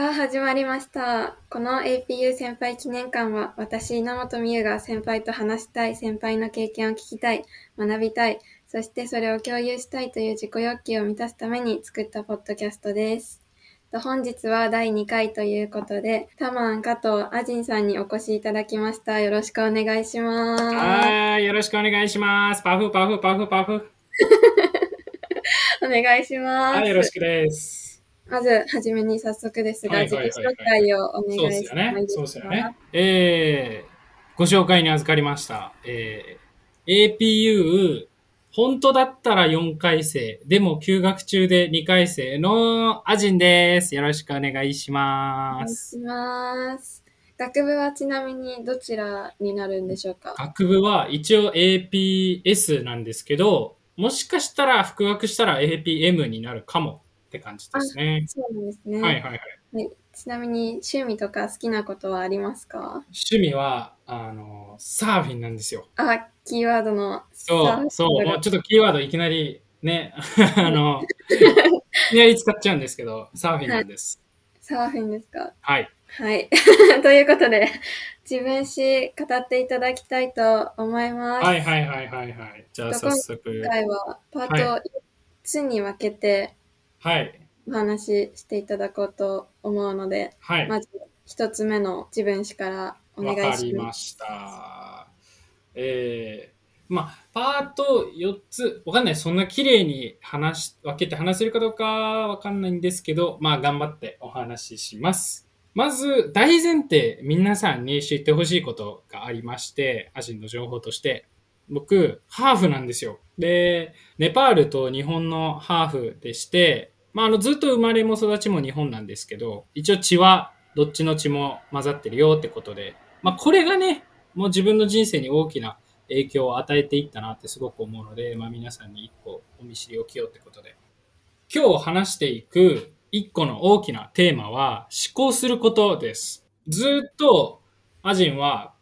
さあ始まりました。この APU 先輩記念館は私稲本美優が先輩と話したい、先輩の経験を聞きたい、学びたい、そしてそれを共有したいという自己欲求を満たすために作ったポッドキャストです。と本日は第2回ということで、タマン加藤アジンさんにお越しいただきました。よろしくお願いします。はい、よろしくお願いします。パフパフパフパフ。お願いします。はい、よろしくです。まず、はじめに早速ですが、はい自己はいはいはい紹介をお願いしてもいい。ですかそうですよね。えー、ご紹介に預かりました。えー、APU、本当だったら4回生、でも休学中で2回生のアジンです。よろしくお願いしおます。願いします。学部はちなみにどちらになるんでしょうか？学部は一応 APS なんですけど、もしかしたら復学したら APM になるかもって感じですね。そうなんですね。はいはいはい。はいちなみに趣味とか好きなことはありますか？趣味は、あの、サーフィンなんですよ。あ、キーワードのそう、そう、ちょっとキーワードいきなりね、あの、いきなり使っちゃうんですけど、サーフィンなんです。サーフィンですか？はい。はい。ということで、自分史語っていただきたいと思います。はいはいはいはいはい。じゃあ早速今、回はパートは4つに分けてはい。お話ししていただこうと思うので、はい。まず一つ目の自分史からお願わかいしま。りますした。えー、まあ、パート4つ、わかんない。そんな綺麗に話し、分けて話せるかどうかわかんないんですけど、まあ、頑張ってお話しします。まず、大前提、皆さんに知ってほしいことがありまして、アジンの情報として、僕、ハーフなんですよ。で、ネパールと日本のハーフでして、まあ、あの、ずっと生まれも育ちも日本なんですけど、一応血は、どっちの血も混ざってるよってことで、まあ、これがね、もう自分の人生に大きな影響を与えていったなってすごく思うので、まあ、皆さんに一個お見知りおきようってことで。今日話していく一個の大きなテーマは思考することです。ずっとアジンは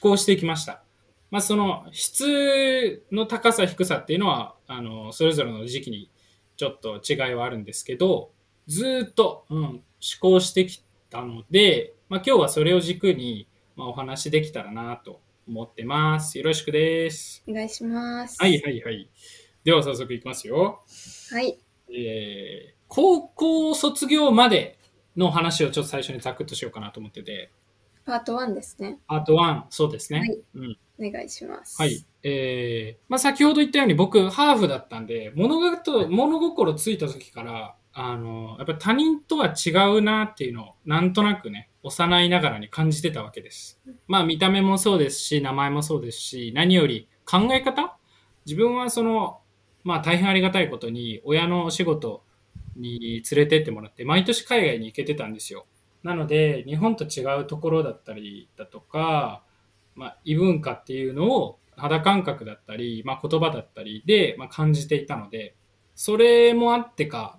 思考してきました。まあ、その質の高さ低さっていうのは、あの、それぞれの時期にちょっと違いはあるんですけど、ずっと、うん、思考してきたので、まあ、今日はそれを軸に、まあ、お話できたらなと思ってます。よろしくです。お願いします。はいはいはい。では早速いきますよ。はい。えー、高校卒業までの話をちょっと最初にザクッとしようかなと思ってて、パート1ですね。パート1、そうですね。はいうん。お願いします。はい。えー、まあ、先ほど言ったように僕、ハーフだったんで、物事、物心ついた時から、あの、やっぱり他人とは違うなっていうのを、なんとなくね、幼いながらに感じてたわけです。まあ、見た目もそうですし、名前もそうですし、何より考え方？自分はその、まあ、大変ありがたいことに、親のお仕事に連れてってもらって、毎年海外に行けてたんですよ。なので、日本と違うところだったりだとか、まあ、異文化っていうのを肌感覚だったり、まあ、言葉だったりで、まあ、感じていたので、それもあってか、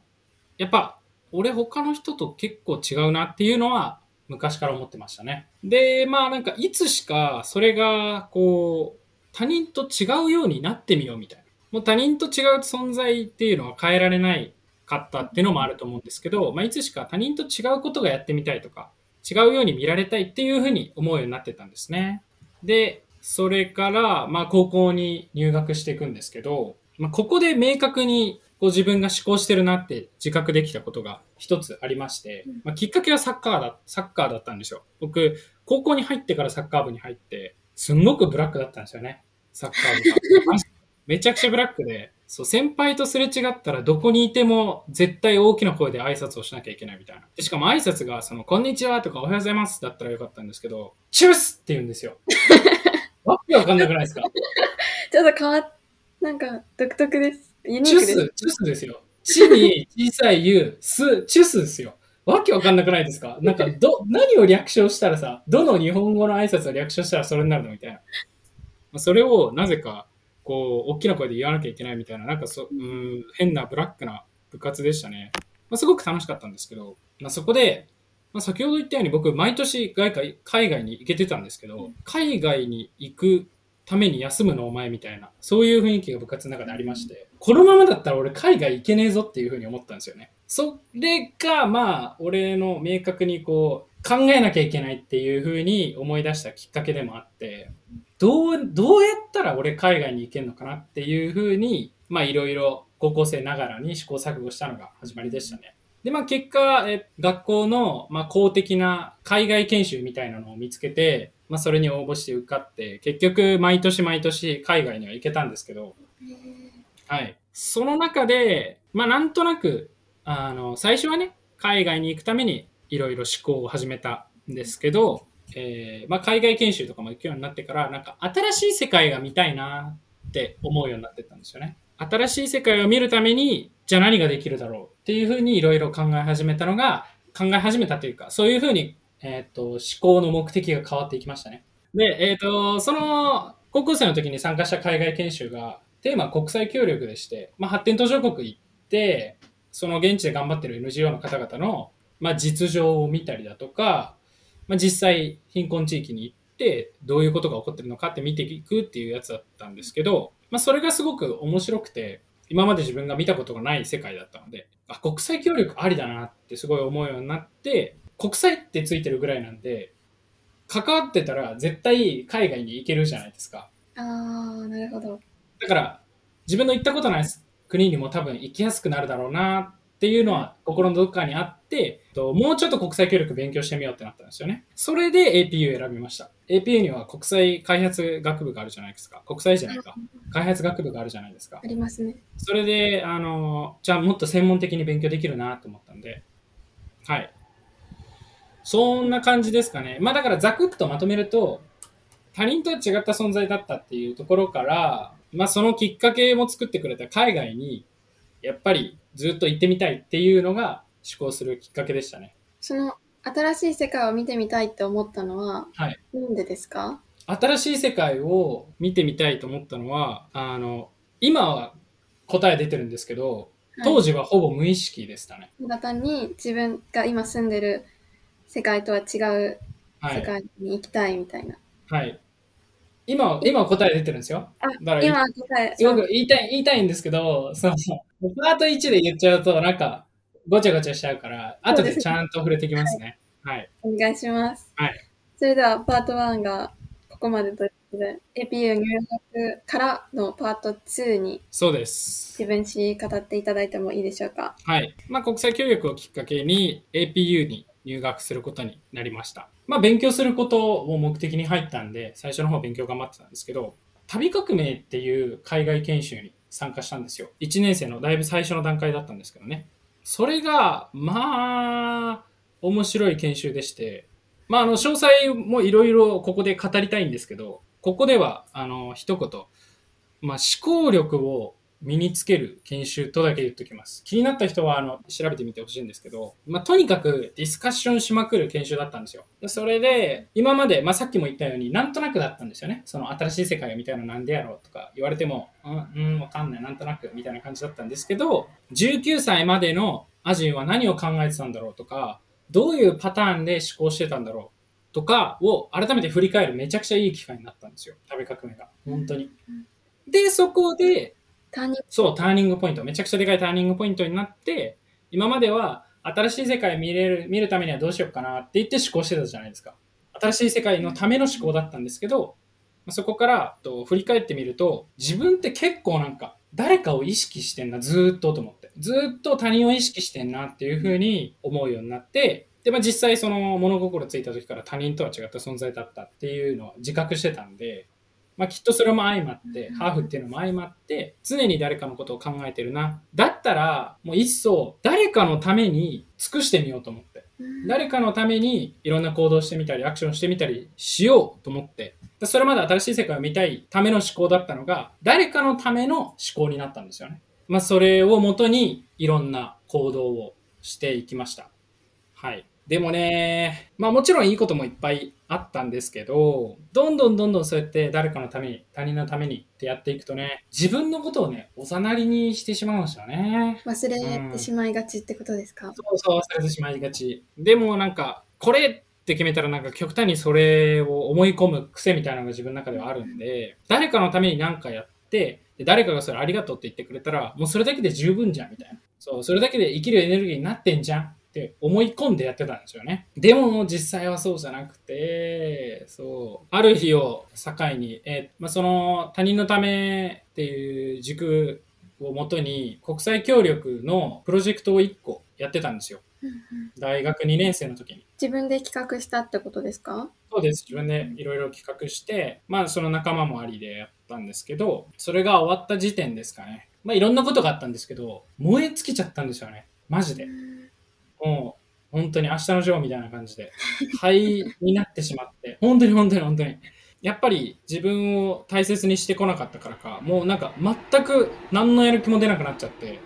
やっぱ俺他の人と結構違うなっていうのは昔から思ってましたね。で、まあなんかいつしかそれがこう他人と違うようになってみようみたいな。もう他人と違う存在っていうのは変えられないかったっていうのもあると思うんですけど、まあいつしか他人と違うことがやってみたいとか、違うように見られたいっていうふうに思うようになってたんですね。で、それから、まあ、高校に入学していくんですけど、まあ、ここで明確にこう自分が思考してるなって自覚できたことが一つありまして、まあ、きっかけはサッカーだ、サッカーだったんですよ。僕、高校に入ってからサッカー部に入って、すんごくブラックだったんですよね。サッカー部が。めちゃくちゃブラックで、そう、先輩とすれ違ったらどこにいても絶対大きな声で挨拶をしなきゃいけないみたいな。でしかも挨拶が、その、こんにちはとかおはようございますだったらよかったんですけど、チュースって言うんですよ。わけわかんなくないですか？ちょっと変わっ、なんか独特です。ユニチュスークです。、チュスですよ。チに小さい U、ス、チュスですよ。わけわかんなくないですか？なんか、ど、何を略称したらさ、どの日本語の挨拶を略称したらそれになるのみたいな。まあそれをなぜか、こう、大きな声で言わなきゃいけないみたいな、なんかそ、うーん、変なブラックな部活でしたね。まあ、すごく楽しかったんですけど、まあ、そこで、まあ、先ほど言ったように僕、毎年外海海外に行けてたんですけど、海外に行くために休むのお前みたいな、そういう雰囲気が部活の中でありまして、このままだったら俺海外行けねえぞっていうふうに思ったんですよね。それが、まあ、俺の明確にこう、考えなきゃいけないっていうふうに思い出したきっかけでもあって、どう、どうやったら俺海外に行けるのかなっていうふうに、まあいろいろ高校生ながらに試行錯誤したのが始まりでしたね。で、まあ結果、え学校の、まあ、公的な海外研修みたいなのを見つけて、まあそれに応募して受かって、結局毎年毎年海外には行けたんですけど、はい。その中で、まあなんとなく、あの、最初はね、海外に行くためにいろいろ思考を始めたんですけど、えーまあ海外研修とかも行くようになってから、なんか新しい世界が見たいなって思うようになってったんですよね。新しい世界を見るために、じゃあ何ができるだろうっていうふうにいろいろ考え始めたのが、考え始めたというか、そういうふうに、えっ、と、思考の目的が変わっていきましたね。で、えっ、と、その、高校生の時に参加した海外研修が、テーマは国際協力でして、まあ、発展途上国行って、その現地で頑張ってる NGO の方々の、まあ、実情を見たりだとか、まあ、実際貧困地域に行って、どういうことが起こってるのかって見ていくっていうやつだったんですけど、まあ、それがすごく面白くて、今まで自分が見たことがない世界だったので、あ、国際協力ありだなってすごい思うようになって、国際ってついてるぐらいなんで、関わってたら絶対海外に行けるじゃないですか。ああ、なるほど。だから、自分の行ったことない国にも多分行きやすくなるだろうなっていうのは心のどこかにあって、ともうちょっと国際協力勉強してみようってなったんですよね。それで APU を選びました。APU には国際開発学部があるじゃないですか。国際じゃないか。開発学部があるじゃないですかあ。りますね。それで、あの、じゃあもっと専門的に勉強できるなと思ったんで、はい。そんな感じですかね。まあだからざくっとまとめると、他人とは違った存在だったっていうところから、まあそのきっかけも作ってくれた海外に、やっぱりずっと行ってみたいっていうのが思考するきっかけでしたね。その新しい世界を見てみたいって思ったのは、はい。なんでですか？新しい世界を見てみたいと思ったのは、あの、今は答え出てるんですけど、当時はほぼ無意識でしたね。ただ単に自分が今住んでる世界とは違うはい。世界に行きたいみたいな。はい。今は、今は答え出てるんですよ。あ、だから今答え、すごく言いたい、言いたいんですけど、そうそう。パート1で言っちゃうと、なんか、ごちゃごちゃしちゃうから、後でちゃんと触れてきますね。はい。お願いします。はい。それではパート1がここまでということで、APU 入学からのパート2にそうです。自分史語っていただいてもいいでしょうか？はい。まあ、国際協力をきっかけに APU に入学することになりました。まあ、勉強することを目的に入ったんで、最初の方勉強頑張ってたんですけど、旅革命っていう海外研修に参加したんですよ。1年生のだいぶ最初の段階だったんですけどね。それが、まあ、面白い研修でして、まあ、あの、詳細もいろいろここで語りたいんですけど、ここでは、あの、一言、まあ、思考力を身につける研修とだけ言っておきます。気になった人は、あの、調べてみてほしいんですけど、まあ、とにかくディスカッションしまくる研修だったんですよ。でそれで、今まで、まあ、さっきも言ったように、なんとなくだったんですよね。その新しい世界みたいなのなんでやろうとか言われても、うん、うん、わかんない、なんとなく、みたいな感じだったんですけど、19歳までのアジンは何を考えてたんだろうとか、どういうパターンで思考してたんだろうとかを改めて振り返るめちゃくちゃいい機会になったんですよ。旅革命が。本当に。で、そこで、ターニングそう、ターニングポイント。めちゃくちゃでかいターニングポイントになって、今までは新しい世界見れる、見るためにはどうしようかなって言って思考してたじゃないですか。新しい世界のための思考だったんですけど、まあそこからと振り返ってみると、自分って結構なんか、誰かを意識してんな、ずっとと思って。ずっと他人を意識してんなっていうふうに思うようになって、で、まあ実際その物心ついた時から他人とは違った存在だったっていうのは自覚してたんで、まあ、きっとそれも相まって、ハーフっていうのも相まって、常に誰かのことを考えてるな。だったら、もう一層、誰かのために尽くしてみようと思って。誰かのためにいろんな行動してみたり、アクションしてみたりしようと思って。でそれまで新しい世界を見たいための思考だったのが、誰かのための思考になったんですよね。まあ、それをもとにいろんな行動をしていきました。はい。でもね、まあもちろんいいこともいっぱいあったんですけど、どんどんどんどんそうやって誰かのために、他人のためにってやっていくとね、自分のことをね、おざなりにしてしまうんですよね。忘れてしまいがちってことですか、そうそう、忘れてしまいがち。でもなんか、これって決めたらなんか極端にそれを思い込む癖みたいなのが自分の中ではあるんで、誰かのために何かやって、で誰かがそれありがとうって言ってくれたら、もうそれだけで十分じゃんみたいな。そう、それだけで生きるエネルギーになってんじゃんって思い込んでやってたんですよね。でも実際はそうじゃなくて、そう、ある日を境に、えーまあ、その他人のためっていう軸をもとに国際協力のプロジェクトを1個やってたんですよ。大学2年生の時に。自分で企画したってことですか？そうです。自分でいろいろ企画して、まあその仲間もありでやったんですけど、それが終わった時点ですかね。まあいろんなことがあったんですけど、燃え尽きちゃったんですよね。マジで。もう、本当に明日のジョーみたいな感じで、灰になってしまって、本当に本当に本当に。やっぱり自分を大切にしてこなかったからか、もうなんか全く何のやる気も出なくなっちゃって、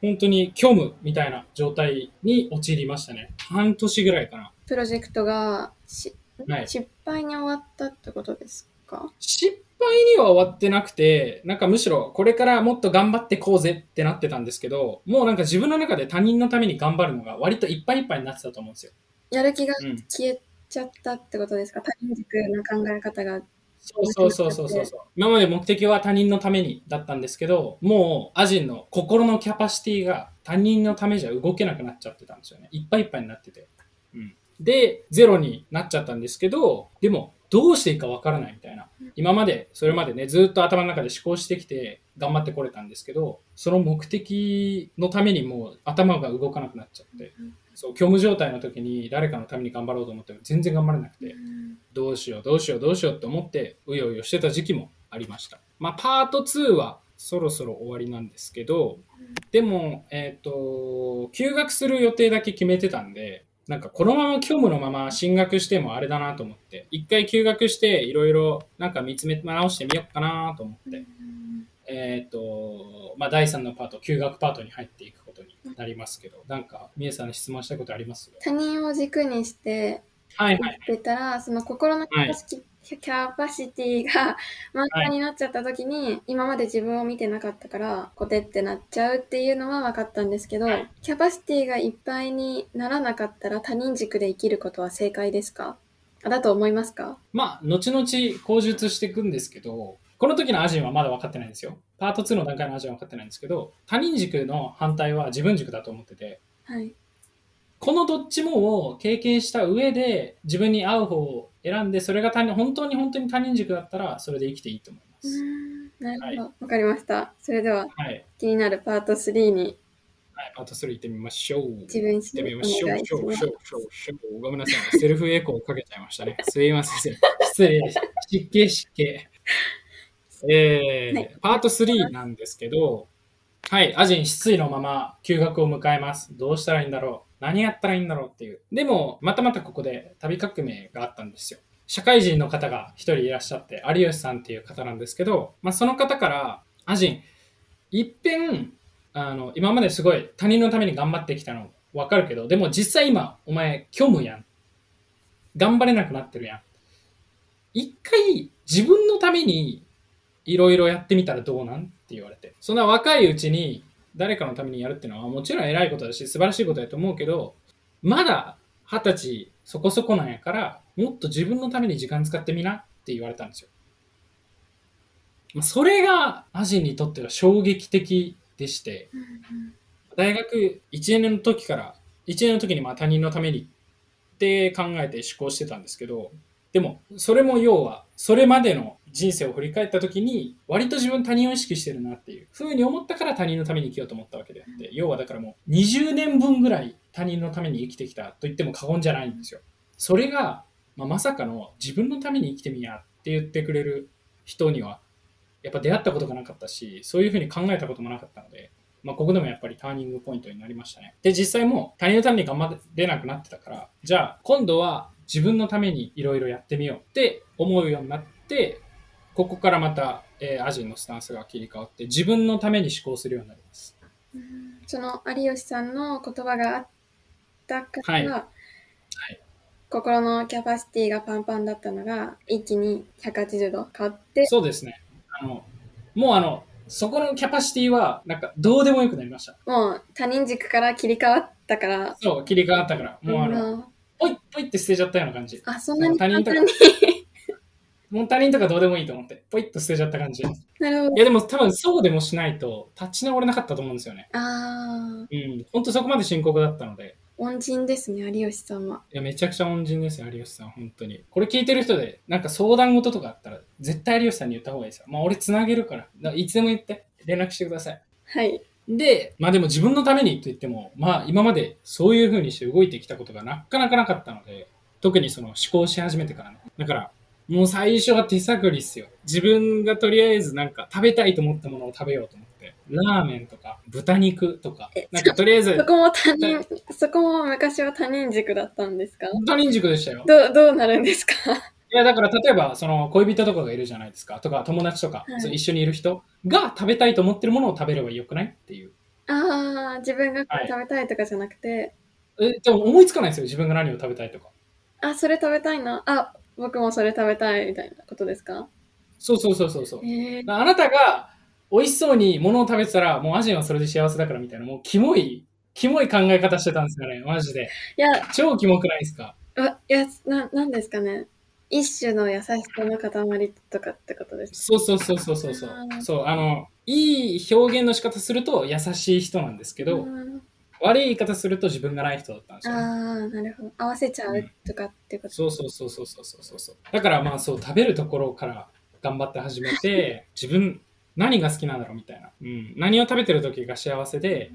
本当に虚無みたいな状態に陥りましたね。半年ぐらいかな。プロジェクトがし、はい失敗に終わったってことですか？失敗には終わってなくて、なんかむしろこれからもっと頑張ってこうぜってなってたんですけど、もうなんか自分の中で他人のために頑張るのが割といっぱいいっぱいになってたと思うんですよ。やる気がうん。消えちゃったってことですか？他人軸の考え方が。そうそうそうそうそうそう。今まで目的は他人のためにだったんですけど、もうアジンの心のキャパシティが他人のためじゃ動けなくなっちゃってたんですよね。いっぱいいっぱいになってて。うん。で、ゼロになっちゃったんですけど、でも、どうしていいかわからないみたいな。今まで、それまでね、ずっと頭の中で思考してきて、頑張ってこれたんですけど、その目的のためにもう頭が動かなくなっちゃって、そう、虚無状態の時に誰かのために頑張ろうと思っても全然頑張れなくて、どうしようどうしようどうしようって思ってうようよしてた時期もありました。まあパート2はそろそろ終わりなんですけど、でも、えっ、と、休学する予定だけ決めてたんで、なんかこのまま虚無のまま進学してもあれだなと思って、一回休学していろいろなんか見つめ直してみようかなと思って、えっ、と、まあ第3のパート、休学パートに入っていくことになりますけど、なんか、みえさんに質問したいことあります？他人を軸にしてはいはい。出たら、その心のキャパシティ,、キャパシティが 満タンになっちゃった時に、今まで自分を見てなかったから、コテってなっちゃうっていうのは分かったんですけど、はいキャパシティがいっぱいにならなかったら他人軸で生きることは正解ですか？あだと思いますか？まあ、後々口述していくんですけど、この時のアジンはまだ分かってないんですよ。パート2の段階のアジンは分かってないんですけど、他人軸の反対は自分軸だと思ってて、はい。このどっちもを経験した上で自分に合う方を選んで、それが他人本当に本当に他人軸だったら、それで生きていいと思います。ん。なるほど。わ、かりました。それでははい。気になるパート3に。はい、パート3行ってみましょう。自分史行ってみおましょう。ししょう。しょう。しょう。しょう。ごめんなさい。セルフエコーをかけちゃいましたね。すいません。失礼です。湿気湿気。えーはいパート3なんですけど、はい、アジン失意のまま休学を迎えます。どう。したらいいんだろう何やったらいいんだろうっていう。でも、またまたここで旅革命があったんですよ。社会人の方が一人いらっしゃって、有吉さんっていう方なんですけど、まあ、その方から、アジン、いっぺん、あの、今まですごい他人のために頑張ってきたのわかるけど、でも実際今、お前、虚無やん。頑張れなくなってるやん。一回、自分のためにいろいろやってみたらどうなん？って言われて。そんな若いうちに誰かのためにやるっていうのはもちろん偉いことだし素晴らしいことだと思うけど、まだ二十歳そこそこなんやから、もっと自分のために時間使ってみなって言われたんですよ。まあそれがアジにとっては衝撃的でして、大学1年の時から、1年の時にまあ他人のためにって考えて思考してたんですけど、でも、それも要は、それまでの人生を振り返った時に、割と自分他人を意識してるなっていうふうに思ったから他人のために生きようと思ったわけであって、要はだからもう20年分ぐらい他人のために生きてきたと言っても過言じゃないんですよ。それが、まあ、まさかの自分のために生きてみやって言ってくれる人には、やっぱ出会ったことがなかったし、そういうふうに考えたこともなかったので、まあ、ここでもやっぱりターニングポイントになりましたね。で、実際もう他人のために頑張れなくなってたから、じゃあ今度は自分のためにいろいろやってみようって思うようになって、ここからまた、えーアジンのスタンスが切り替わって、自分のために思考するようになります。その有吉さんの言葉があったから、はいはい心のキャパシティがパンパンだったのが一気に180度変わってそうですね。あの、もうあの、そこのキャパシティは、なんかどうでもよくなりました。もう他人軸から切り替わったからそう、切り替わったから、もうあの、うんポイッポイって捨てちゃったような感じ。あ、そんなに他人と。もう他人とかどうでもいいと思って、ポイッと捨てちゃった感じ。いなるほど。やでも多分そうでもしないと立ち直れなかったと思うんですよね。ああ、うん。ほんとそこまで深刻だったので。恩人ですね、有吉さんは。いや、めちゃくちゃ恩人ですよ、有吉さん、本当に。これ聞いてる人で、なんか相談事とかあったら、絶対有吉さんに言った方がいいですよ。まあ、俺つなげるから。だからいつでも言って、連絡してください。はい。で、まあでも自分のためにと言っても、まあ今までそういう風にして動いてきたことがなかなかなかったので、特にその思考し始めてからね。だから、もう最初は手探りっすよ。自分がとりあえずなんか食べたいと思ったものを食べようと思って。ラーメンとか豚肉とか。え、なんかとりあえずそ、こも他人、そこも昔は他人軸だったんですか？他人軸でしたよ。どう、どうなるんですか？いやだから例えばその恋人とかがいるじゃないですか。とか友達とか、はい。一緒にいる人が食べたいと思ってるものを食べればよくない？っていう。ああ、自分が食べたいとかじゃなくて、えでも思いつかないんですよ。自分が何を食べたいとか。あ、それ食べたいな。あ、僕もそれ食べたいみたいなことですか？そうそうそうそうそう。えー、あなたが美味しそうに物を食べてたらもうアジアはそれで幸せだからみたいなもうキモいキモい考え方してたんですよねマジで。いや、超キモくないですか？あいや、な、なんですかね。一種の優しさの塊とかってことですそうそうそうそうそうそう。そうあのいい表現の仕方すると優しい人なんですけかど、悪い言い方すると自分がない人だったんですよ。ね、ああ、なるほど。合わせちゃうとかってこと。そうそうそうそうそうそうそうだからまあそう食べるところから頑張って始めて自分何が好きなんだろうみたいな、うん、何を食べてる時が幸せで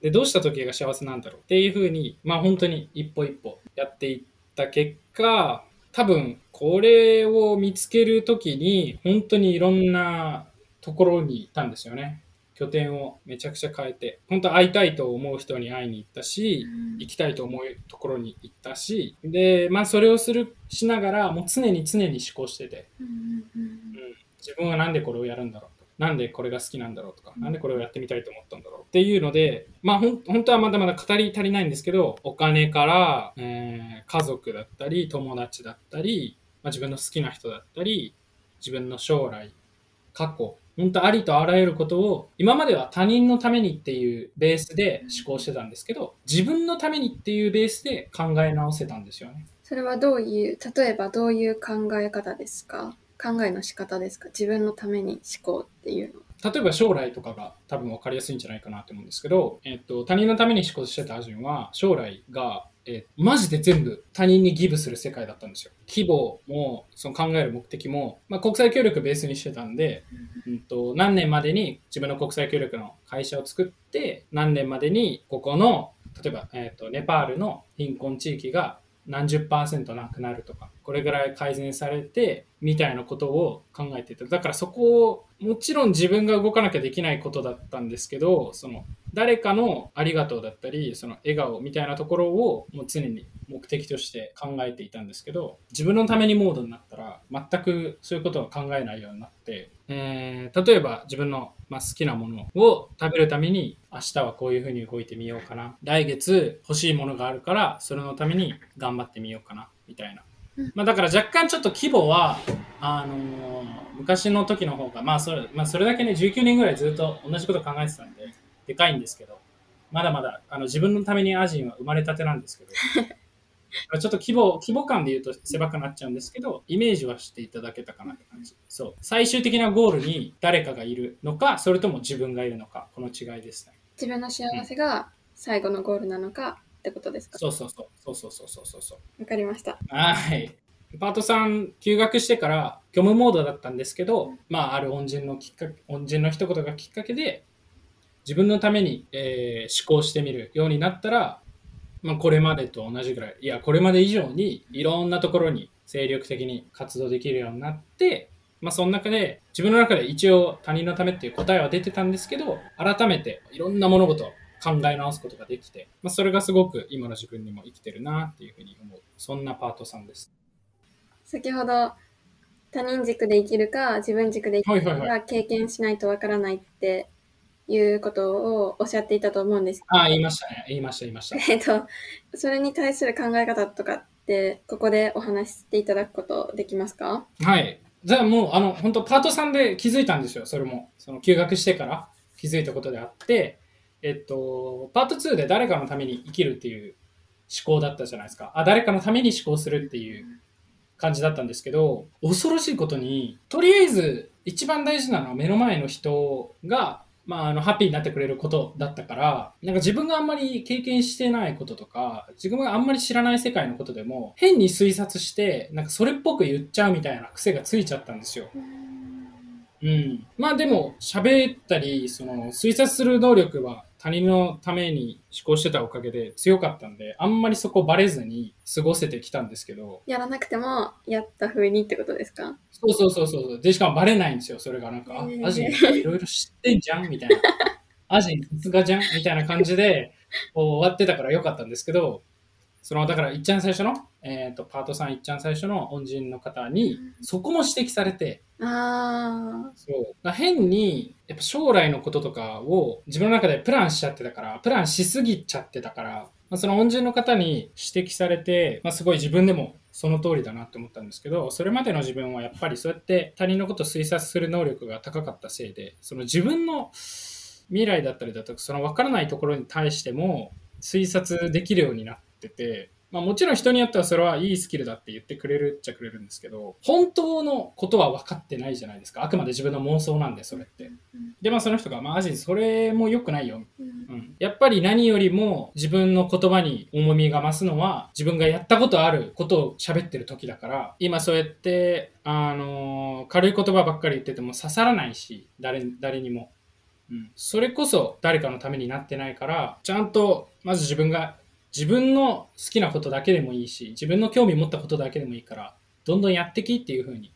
でどうした時が幸せなんだろうっていうふうにまあ本当に一歩一歩やっていった結果多分これを見つける時に本当にいろんなところに行ったんですよね拠点をめちゃくちゃ変えて本当会いたいと思う人に会いに行ったし、行きたいと思うところに行ったしでまあそれをするしながらもう常に常に思考してて、うんうんうん。うん、自分はなんでこれをやるんだろうと。なんでこれが好きなんだろうとか、なんでこれをやってみたいと思ったんだろうっていうのでまあほん本当はまだまだ語り足りないんですけどお金から、えー家族だったり友達だったり、まあ、自分の好きな人だったり自分の将来過去本当ありとあらゆることを今までは他人のためにっていうベースで思考してたんですけど自分のためにっていうベースで考え直せたんですよね。それはどういう、例えばどういう考え方ですか？考えの仕方ですか？自分のために思考っていうの。例えば将来とかが多分分かりやすいんじゃないかなと思うんですけど、えっと、他人のために思考してたアジンは将来が、えーマジで全部他人にギブする世界だったんですよ。規模もその考える目的も、まあ、国際協力ベースにしてたんで、うん、と何年までに自分の国際協力の会社を作って何年までにここの例えば、えっとネパールの貧困地域が何十パーセントなくなるとかこれぐらい改善されてみたいなことを考えていただからそこをもちろん自分が動かなきゃできないことだったんですけどその誰かのありがとうだったりその笑顔みたいなところをもう常に目的として考えていたんですけど自分のためにモードになったら全くそういうことは考えないようになって、えー例えば自分の、まあ、好きなものを食べるために明日はこういうふうに動いてみようかな来月欲しいものがあるからそれのために頑張ってみようかなみたいなうん。まあ、だから若干ちょっと規模はあのー昔の時の方が、まあそれまあ、それだけね19年ぐらいずっと同じこと考えてたんででかいんですけどまだまだあの自分のためにアジンは生まれたてなんですけど ちょっと規模規模感で言うと狭くなっちゃうんですけどイメージはしていただけたかなって感じ。そう。最終的なゴールに誰かがいるのかそれとも自分がいるのかこの違いですね。自分の幸せが最後のゴールなのかってことですか？そうそうそうそうそうそうそうそう。そうわかりました。はい。パートさん休学してから虚無モードだったんですけど、まあ、ある恩人のきっかけ、恩人の一言がきっかけで、自分のために、えー思考してみるようになったら、まあ、これまでと同じぐらい、いや、これまで以上にいろんなところに精力的に活動できるようになって、まあ、その中で、自分の中で一応他人のためっていう答えは出てたんですけど、改めていろんな物事を考え直すことができて、まあ、それがすごく今の自分にも生きてるなっていうふうに思う。そんなパートさんです。先ほど他人軸で生きるか自分軸で生きるか経験しないとわからないっていうことをおっしゃっていたと思うんですけああ、言いましたね。言いました、言いました。ど、えっと、それに対する考え方とかってここでお話ししていただくことできますか？はい。じゃあもう、あの、本当パートさんで気づいたんですよ、それも。その、休学してから気づいたことであって、えっと、パート2で誰かのために生きるっていう考だったじゃないですか。あ、誰かのために思考するっていう感じだったんですけど、恐ろしいことに、とりあえず一番大事なのは目の前の人が、まあ、あの、ハッピーになってくれることだったから、なんか自分があんまり経験してないこととか、自分があんまり知らない世界のことでも、変に推察して、なんかそれっぽく言っちゃうみたいな癖がついちゃったんですよ。うん。まあでも、喋ったり、その、推察する能力は他人のために思考してたおかげで強かったんで、あんまりそこバレずに過ごせてきたんですけど、やらなくてもやった風にってことですか？そうそうそうそう。で、しかもバレないんですよ、それが。なんか、あへーアジンいろいろ知ってんじゃんみたいな。アジンさすがじゃんみたいな感じで、終わってたからよかったんですけど、その、だから、いっちゃん最初の、えっ、と、パートさんいっちゃん最初の恩人の方に、そこも指摘されて、あそう。変に、やっぱ将来のこととかを自分の中でプランしちゃってたから、プランしすぎちゃってたから、まあ、その恩人の方に指摘されて、まあ、すごい自分でもその通りだなって思ったんですけど、それまでの自分はやっぱりそうやって他人のことを推察する能力が高かったせいで、その自分の未来だったりだとか、その分からないところに対しても推察できるようになってて、まあ、もちろん人によってはそれはいいスキルだって言ってくれるっちゃくれるんですけど、本当のことは分かってないじゃないですか。あくまで自分の妄想なんで、それって。で、まあその人が、まあ、アジン、それも良くないよ。ーうんうん。やっぱり何よりも自分の言葉に重みが増すのは、自分がやったことあることを喋ってる時だから、今そうやって、あのー軽い言葉ばっかり言ってても刺さらないし、誰、誰にも。うん。それこそ誰かのためになってないから、ちゃんと、まず自分が自分の好きなことだけでもいいし、自分の興味持ったことだけでもいいから、どんどんやってきっていう風に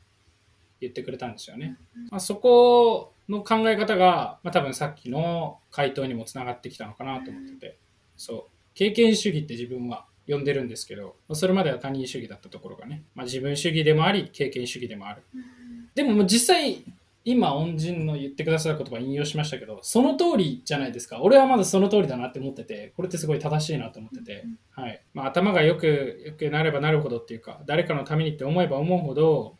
言ってくれたんですよね。まあ、そこの考え方が、まあ、多分さっきの回答にもつながってきたのかなと思ってて、そう。経験主義って自分は呼んでるんですけど、まあそれまでは他人主義だったところがね、まあ、自分主義でもあり、経験主義でもある。でも実際、今、恩人の言ってくださる言葉引用しましたけど、その通りじゃないですか。俺はまだその通りだなって思ってて、これってすごい正しいなと思ってて、はい。まあ、頭がよく、よくなればなるほどっていうか、誰かのためにって思えば思うほど、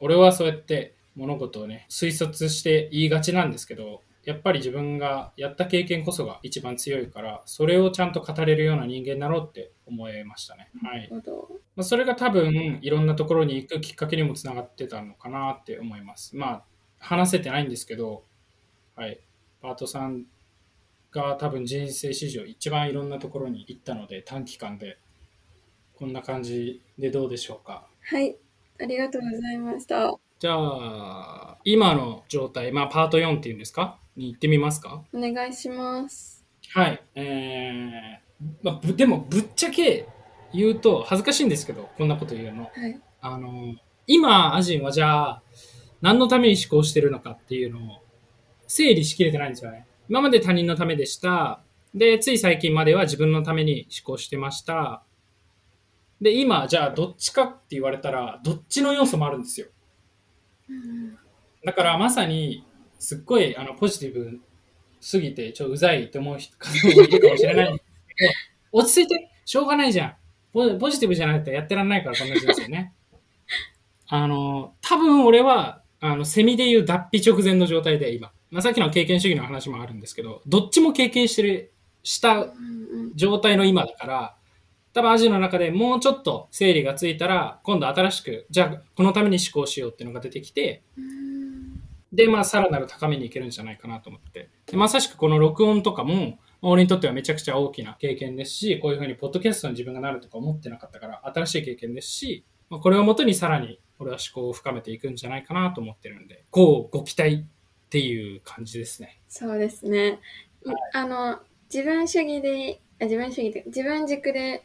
俺はそうやって物事をね、推察して言いがちなんですけど、やっぱり自分がやった経験こそが一番強いから、それをちゃんと語れるような人間になろうって思いましたね。はい。まあ、それが多分いろんなところに行くきっかけにもつながってたのかなって思います。まあ話せてないんですけど、はい、パートさんが多分人生史上一番いろんなところに行ったので短期間でこんな感じでどうでしょうか？はいありがとうございましたじゃあ今の状態、まあパート4っていうんですか？に行ってみますか？お願いしますはい。えーまあ、ぶでもぶっちゃけ言うと恥ずかしいんですけどこんなこと言うの。はいあの、今、アジンはじゃあ、何のために思考してるのかっていうのを整理しきれてないんですよね。今まで他人のためでした。で、つい最近までは自分のために思考してました。で、今、じゃあ、どっちかって言われたら、どっちの要素もあるんですよ。うんだから、まさに、すっごい、あの、ポジティブすぎて、ちょっとうざいって思う方もいるかもしれないんですけど、落ち着いて、しょうがないじゃん。ポポジティブじゃないとやってらんないから、こんな人生ね。あの、多分俺は、あの、セミで言う脱皮直前の状態で今。まあ、さっきの経験主義の話もあるんですけど、どっちも経験してる、した状態の今だから、多分アジの中でもうちょっと整理がついたら、今度新しく、じゃあこのために思考しようっていうのが出てきて、で、まあ、さらなる高みに行けるんじゃないかなと思って。でまさしくこの録音とかも、俺にとってはめちゃくちゃ大きな経験ですし、こういうふうにポッドキャストに自分がなるとか思ってなかったから、新しい経験ですし、まあ、これをもとにさらに俺は思考を深めていくんじゃないかなと思ってるんで、こうご期待っていう感じですね。そうですね。いあの、自分主義で、あ自分主義で、自分軸で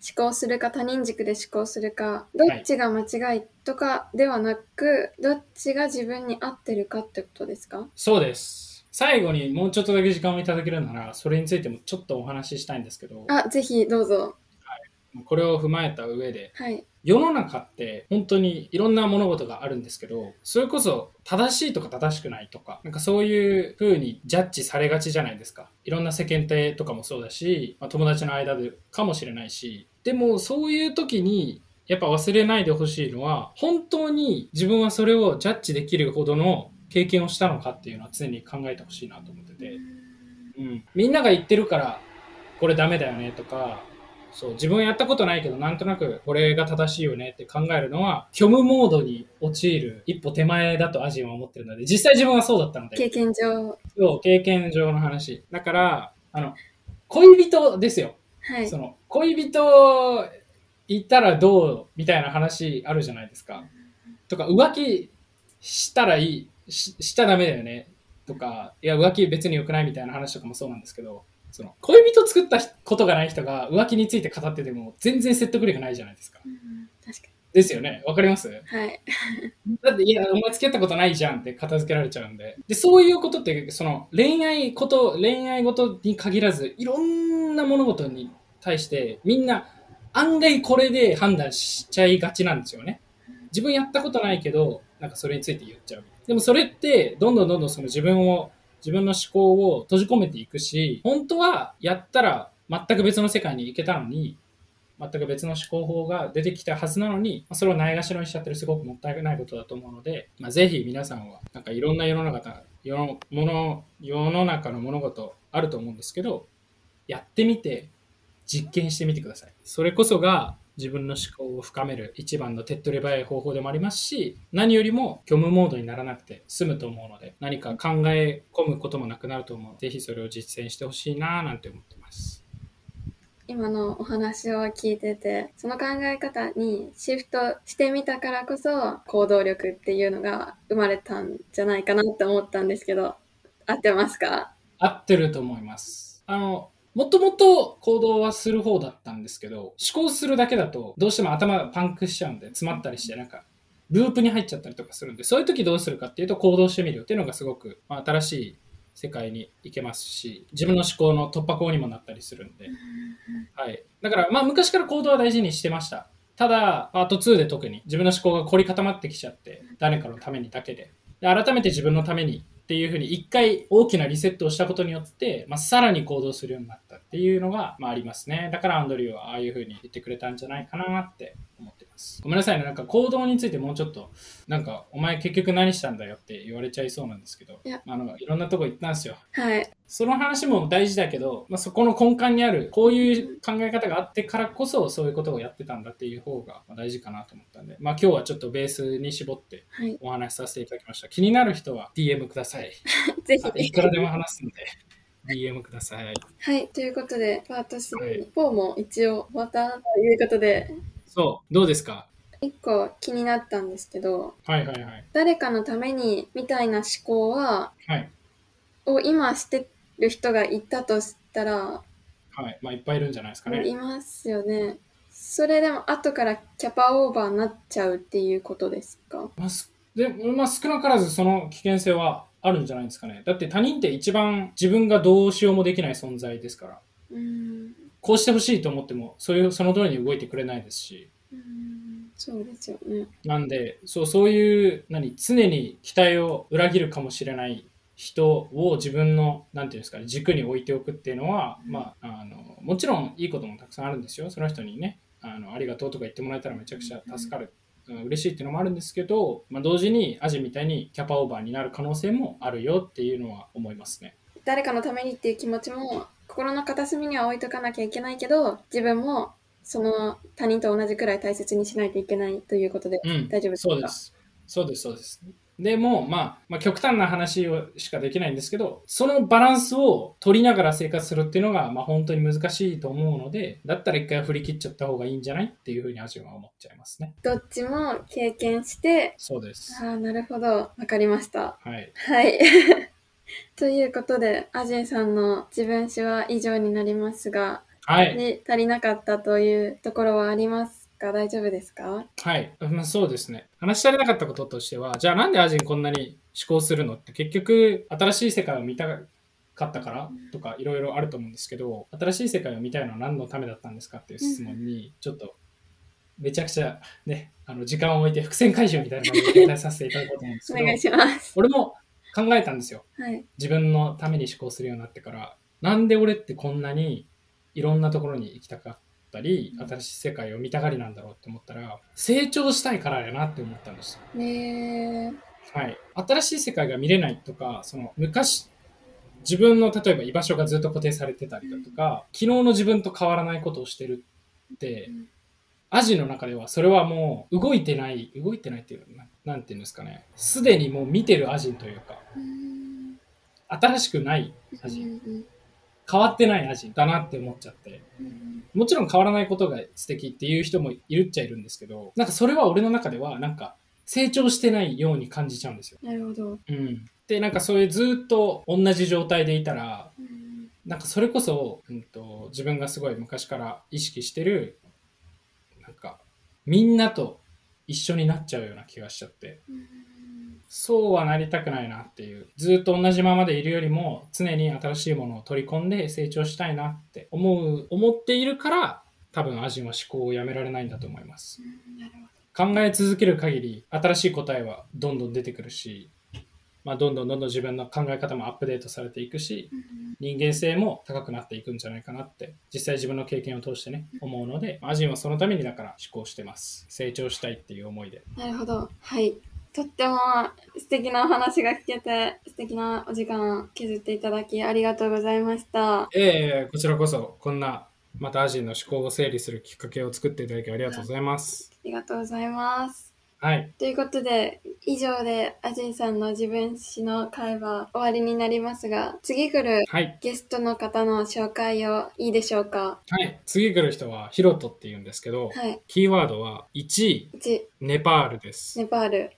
思考するか他人軸で思考するか、どっちが間違いとかではなく、どっちが自分に合ってるかってことですか？そうです。最後にもうちょっとだけ時間をいただけるなら、それについてもちょっとお話ししたいんですけど、あ、ぜひどうぞ。これを踏まえた上で、はい。世の中って本当にいろんな物事があるんですけど、それこそ正しいとか正しくないとか、なんかそういう風にジャッジされがちじゃないですか。いろんな世間体とかもそうだし、まあ、友達の間でかもしれないし、でもそういう時にやっぱ忘れないでほしいのは、本当に自分はそれをジャッジできるほどの経験をしたのかっていうのは常に考えてほしいなと思ってて、うん、みんなが言ってるからこれダメだよねとかそう、自分はやったことないけど、なんとなくこれが正しいよねって考えるのは、虚無モードに陥る一歩手前だとアジンは思ってるので、実際自分はそうだったので。経験上。そう、経験上の話。だから、あの、恋人ですよ。はいそ。の、恋人いたらどうみたいな話あるじゃないですか。とか、浮気したらいい、ししちゃダメだよね。とか、いや、浮気別に良くないみたいな話とかもそうなんですけど、その、恋人作ったことがない人が浮気について語ってても全然説得力ないじゃないですか。うん確かですよね。わかります？に。はい。だって、いや、お前付き合ったことないじゃんって片付けられちゃうんで。で、そういうことって、その、恋愛こと、恋愛事に限らず、いろんな物事に対して、みんな、案外これで判断しちゃいがちなんですよね。自分やったことないけど、なんかそれについて言っちゃう。でもそれって、どんどんどんどんその自分を、自分の思考を閉じ込めていくし、本当はやったら全く別の世界に行けたのに、全く別の思考法が出てきたはずなのに、それをないがしろにしちゃってるすごくもったいないことだと思うので、まあ、ぜひ皆さんは、なんかいろんな世の中、世のもの世の中の物事あると思うんですけど、やってみて、実験してみてください。それこそが自分の思考を深める一番の手っ取り早い方法でもありますし、何よりも虚無モードにならなくて済むと思うので、何か考え込むこともなくなると思うので、ぜひそれを実践してほしいなぁなんて思ってます。今のお話を聞いてて、その考え方にシフトしてみたからこそ、行動力っていうのが生まれたんじゃないかなって思ったんですけど、合ってますか？合ってると思います。あの、もともと行動はする方だったんですけど、思考するだけだとどうしても頭がパンクしちゃうんで、詰まったりして、なんか、ループに入っちゃったりとかするんで、そういう時どうするかっていうと行動してみるっていうのがすごく、まあ、新しい世界に行けますし、自分の思考の突破口にもなったりするんで、はい。だから、まあ、昔から行動は大事にしてました。ただ、パート2で特に自分の思考が凝り固まってきちゃって、誰かのためにだけで。で改めて自分のためにっていうふうに一回大きなリセットをしたことによって、まあ、さらに行動するようになったっていうのが、まあ、ありますね。だからアンドリューはああいうふうに言ってくれたんじゃないかなって思ってます。ごめんなさいね。なんか行動についてもうちょっと、なんかお前結局何したんだよって言われちゃいそうなんですけど、いやあのいろんなとこ行ったんですよ。はい。その話も大事だけど、まあ、そこの根幹にある、こういう考え方があってからこそ、そういうことをやってたんだっていう方がまあ大事かなと思ったんで、まあ今日はちょっとベースに絞ってはい。お話しさせていただきました。気になる人は DM ください。ぜあいひ。くらでも話すので、DM ください。はい。ということで、パート3、はい4も一応終わったということで、そう、どうですか？一個気になったんですけど、はいはいはい。誰かのためにみたいな思考は、はい。を今してる人がいたとしたら、はい。まあいっぱいいるんじゃないですかいね。ますよね。それでも後からキャパオーバーになっちゃうっていうことですか？まあ、すでまあ、少なからずその危険性はあるんじゃないですかね。だって他人って一番自分がどうしようもできない存在ですから。うーん。こうしてほしいと思っても、そういう、その通りに動いてくれないですし。うーんそうですよね。なんで、そう、そういう、何、常に期待を裏切るかもしれない人を自分の、なんていうんですかね、軸に置いておくっていうのは、まあ、あの、もちろんいいこともたくさんあるんですよ。その人にね、あの、ありがとうとか言ってもらえたらめちゃくちゃ助かる。うん嬉しいっていうのもあるんですけど、まあ、同時にアジみたいにキャパオーバーになる可能性もあるよっていうのは思いますね。誰かのためにっていう気持ちも心の片隅には置いとかなきゃいけないけど自分もその他人と同じくらい大切にしないといけないということでうん、大丈夫ですか、そうです。そうです、そうです。でも、まあ、まあ、極端な話をしかできないんですけど、そのバランスを取りながら生活するっていうのが、まあ、本当に難しいと思うので、だったら一回振り切っちゃった方がいいんじゃないっていうふうにアジは思っちゃいますね。どっちも経験してそうです。ああなるほどわかりましたはい。はい ということでアジンさんの自分史は以上になりますが、はい。で足りなかったというところはありますか？大丈夫ですか？はい。まあ、そうですね。話し足りなかったこととしては、じゃあなんでアジンこんなに思考するの？って結局、新しい世界を見たかったからとかいろいろあると思うんですけど、新しい世界を見たいのは何のためだったんですかっていう質問に、ちょっとめちゃくちゃね、あの時間を置いて伏線回収みたいなのをさせていただこうと思うんですけど お願い、します俺も考えたんですよ。はい自分のために思考するようになってから、なんで俺ってこんなにいろんなところに行きたかったり、新しい世界を見たがりなんだろうって思ったら、成長したいからやなって思ったんです。ねはい。新しい世界が見れないとか、その昔、自分の例えば居場所がずっと固定されてたりだとか、昨日の自分と変わらないことをしてるでう、んアジの中ではそれはもう動いてない、動いてないっていうのななんていうんですかね。すでにもう見てるアジンというか、うん新しくないアジ変わってないアジンだなって思っちゃって。うんもちろん変わらないことが素敵っていう人もいるっちゃいるんですけど、なんかそれは俺の中ではなんか成長してないように感じちゃうんですよ。なるほど。うん。で、なんかそういうずっと同じ状態でいたら、うんなんかそれこそ、うん、と自分がすごい昔から意識してる、なんかみんなと一緒になっちゃうような気がしちゃって、うんそうはなりたくないなっていう、ずっと同じままでいるよりも常に新しいものを取り込んで成長したいなって思う、思っているから、多分アジンは思考をやめられないんだと思います。考え続ける限り新しい答えはどんどん出てくるし、まあ、どんどんどんどん自分の考え方もアップデートされていくし、ど。人間性も高くなっていくんじゃないかなって実際自分の経験を通してね思うのでアジンはそのためにだから思考してます成長したいっていう思いでなるほど。はい。とっても素敵なお話が聞けて、素敵なお時間削っていただきありがとうございました。ええこちらこそこんなまたアジンの思考を整理するきっかけを作っていただきありがとうございますありがとうございます。はい。ということで、以上でアジンさんの自分史の会は終わりになりますが、次来るはい。ゲストの方の紹介をいいでしょうか？はい。次来る人はヒロトっていうんですけど、はい。キーワードは1位1、ネパールです、ネパール。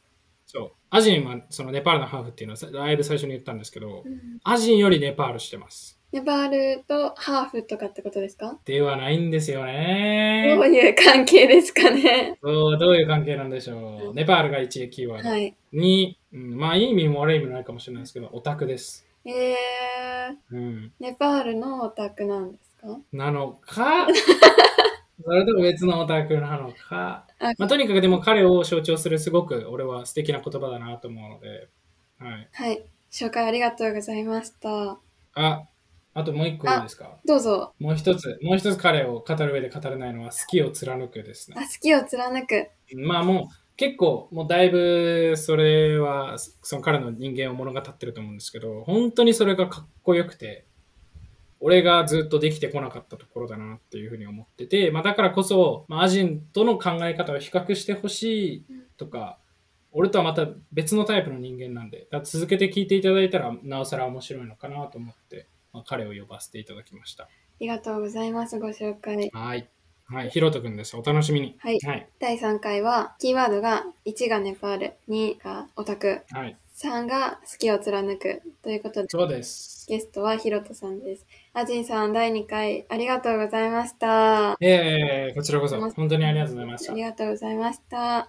そう。アジンはそのネパールのハーフっていうのはさだいぶ最初に言ったんですけど、うん。アジンよりネパールしてますネパールとハーフとかってことですか？ではないんですよどねういう関係ですかね？そうどういう関係なんでしょう。ネパールが1位キーワード。はい。2、うん、まあいい意味も悪い意味もないかもしれないですけど、オタクです。えー、うん、ネパールのオタクなんですか？なのか、それとも別のオタクなのか？あ。まあ、とにかくでも彼を象徴するすごく俺は素敵な言葉だなと思うので、はい。はい。紹介ありがとうございました。あ、あともう一個いいですか？どうぞ。もう一つ、もう一つ彼を語る上で語れないのは好きを貫くですあ、ね。好きを貫く。まあもう結構もうだいぶそれはその彼の人間を物語ってると思うんですけど本当にそれがかっこよくて俺がずっとできてこなかったところだなっていうふうに思ってて、まあ、だからこそ、まあ、アジンとの考え方を比較してほしいとか俺とはまた別のタイプの人間なんで続けて聞いていただいたらなおさら面白いのかなと思って、まあ、彼を呼ばせていただきましたありがとうございます。ご紹介。はいはいひろとくんですお楽しみにはいはい、第3回は、キーワードが1がネパール、2がオタク、はい、3が好きを貫くということで、そうですゲストはヒロトさんです。アジンさん、第2回ありがとうございました。ええこちらこそ本当にありがとうございましたあり。がとうございました。